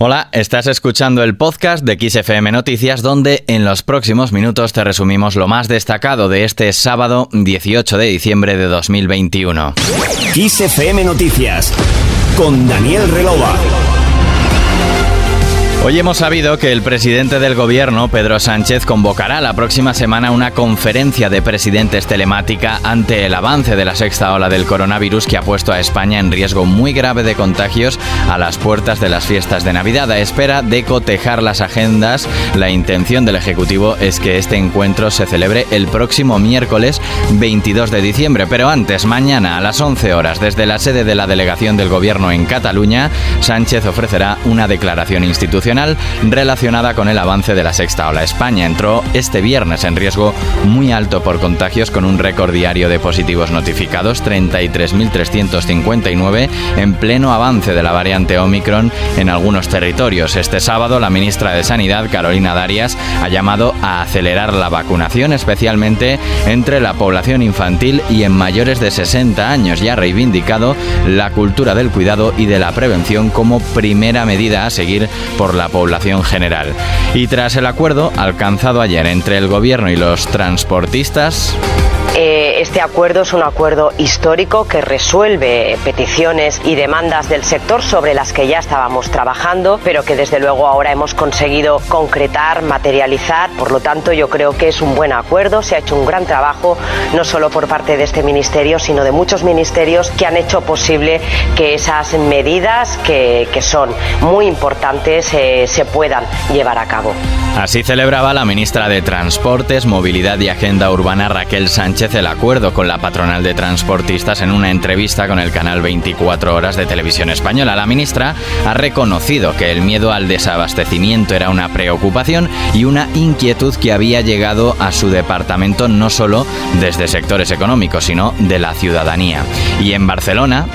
Hola, estás escuchando el podcast de XFM Noticias donde en los próximos minutos te resumimos lo más destacado de este sábado 18 de diciembre de 2021. XFM Noticias con Daniel Relova. Hoy hemos sabido que el presidente del gobierno, Pedro Sánchez, convocará la próxima semana una conferencia de presidentes telemática ante el avance de la sexta ola del coronavirus que ha puesto a España en riesgo muy grave de contagios a las puertas de las fiestas de Navidad. A espera de cotejar las agendas, la intención del Ejecutivo es que este encuentro se celebre el próximo miércoles 22 de diciembre. Pero antes, mañana a las 11 horas, desde la sede de la delegación del gobierno en Cataluña, Sánchez ofrecerá una declaración institucional relacionada con el avance de la sexta ola. España entró este viernes en riesgo muy alto por contagios con un récord diario de positivos notificados, 33.359, en pleno avance de la variante Omicron en algunos territorios. Este sábado la ministra de Sanidad, Carolina Darias, ha llamado a acelerar la vacunación, especialmente entre la población infantil y en mayores de 60 años, y ha reivindicado la cultura del cuidado y de la prevención como primera medida a seguir por la población general. Y tras el acuerdo alcanzado ayer entre el gobierno y los transportistas, eh, este acuerdo es un acuerdo histórico que resuelve peticiones y demandas del sector sobre las que ya estábamos trabajando, pero que desde luego ahora hemos conseguido concretar, materializar. Por lo tanto, yo creo que es un buen acuerdo. Se ha hecho un gran trabajo, no solo por parte de este ministerio, sino de muchos ministerios que han hecho posible que esas medidas, que, son muy importantes, eh, se puedan llevar a cabo. Así celebraba la ministra de Transportes, Movilidad y Agenda Urbana Raquel Sánchez el acuerdo con la patronal de transportistas en una entrevista con el canal 24 Horas de Televisión Española. La ministra ha reconocido que el miedo al desabastecimiento era una preocupación y una inquietud que había llegado a su departamento no solo desde sectores económicos, sino de la ciudadanía. Y en Barcelona,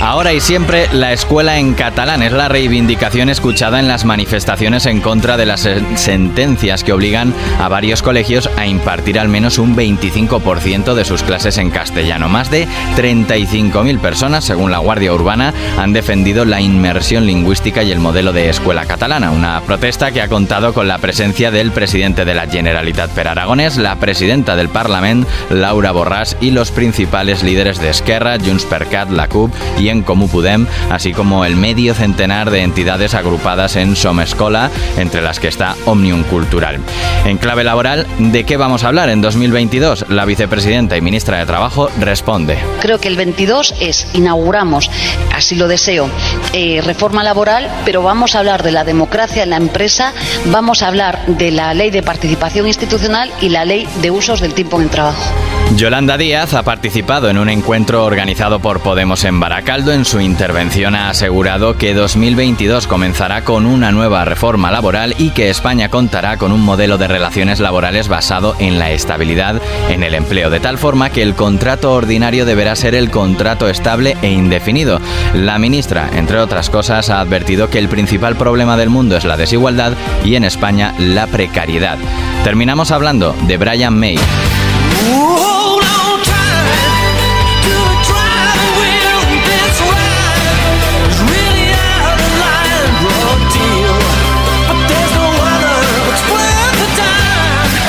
Ahora y siempre la escuela en catalán es la reivindicación escuchada en las manifestaciones en contra de las sentencias que obligan a varios colegios a impartir al menos un 25% de sus clases en castellano. Más de 35.000 personas, según la Guardia Urbana, han defendido la inmersión lingüística y el modelo de escuela catalana. Una protesta que ha contado con la presencia del presidente de la Generalitat per Aragones, la presidenta del Parlamento, Laura Borràs, y los principales líderes de Esquerra, Junts per Cat, la CUP y en como Pudem, así como el medio centenar de entidades agrupadas en Somescola, entre las que está Omnium Cultural. En clave laboral, ¿de qué vamos a hablar en 2022? La vicepresidenta y ministra de Trabajo responde. Creo que el 22 es, inauguramos, así lo deseo, eh, reforma laboral, pero vamos a hablar de la democracia en la empresa, vamos a hablar de la ley de participación institucional y la ley de usos del tiempo en el trabajo. Yolanda Díaz ha participado en un encuentro organizado por Podemos en Baracaldo. En su intervención ha asegurado que 2022 comenzará con una nueva reforma laboral y que España contará con un modelo de relaciones laborales basado en la estabilidad en el empleo, de tal forma que el contrato ordinario deberá ser el contrato estable e indefinido. La ministra, entre otras cosas, ha advertido que el principal problema del mundo es la desigualdad y en España la precariedad. Terminamos hablando de Brian May.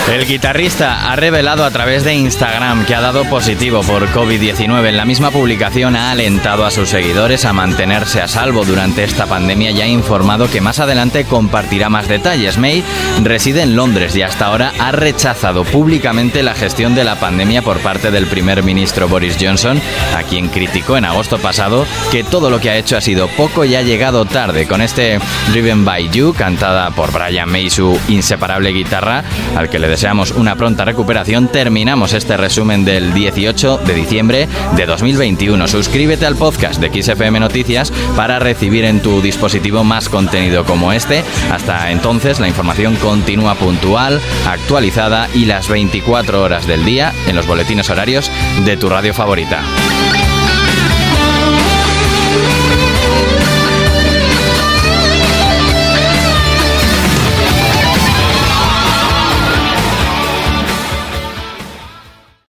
El guitarrista ha revelado a través de Instagram que ha dado positivo por COVID-19. En la misma publicación ha alentado a sus seguidores a mantenerse a salvo durante esta pandemia y ha informado que más adelante compartirá más detalles. May reside en Londres y hasta ahora ha rechazado públicamente la gestión de la pandemia por parte del primer ministro Boris Johnson, a quien criticó en agosto pasado que todo lo que ha hecho ha sido poco y ha llegado tarde. Con este Driven by You, cantada por Brian May, su inseparable guitarra, al que le deseamos una pronta recuperación, terminamos este resumen del 18 de diciembre de 2021. Suscríbete al podcast de XFM Noticias para recibir en tu dispositivo más contenido como este. Hasta entonces, la información continúa puntual, actualizada y las 24 horas del día en los boletines horarios de tu radio favorita.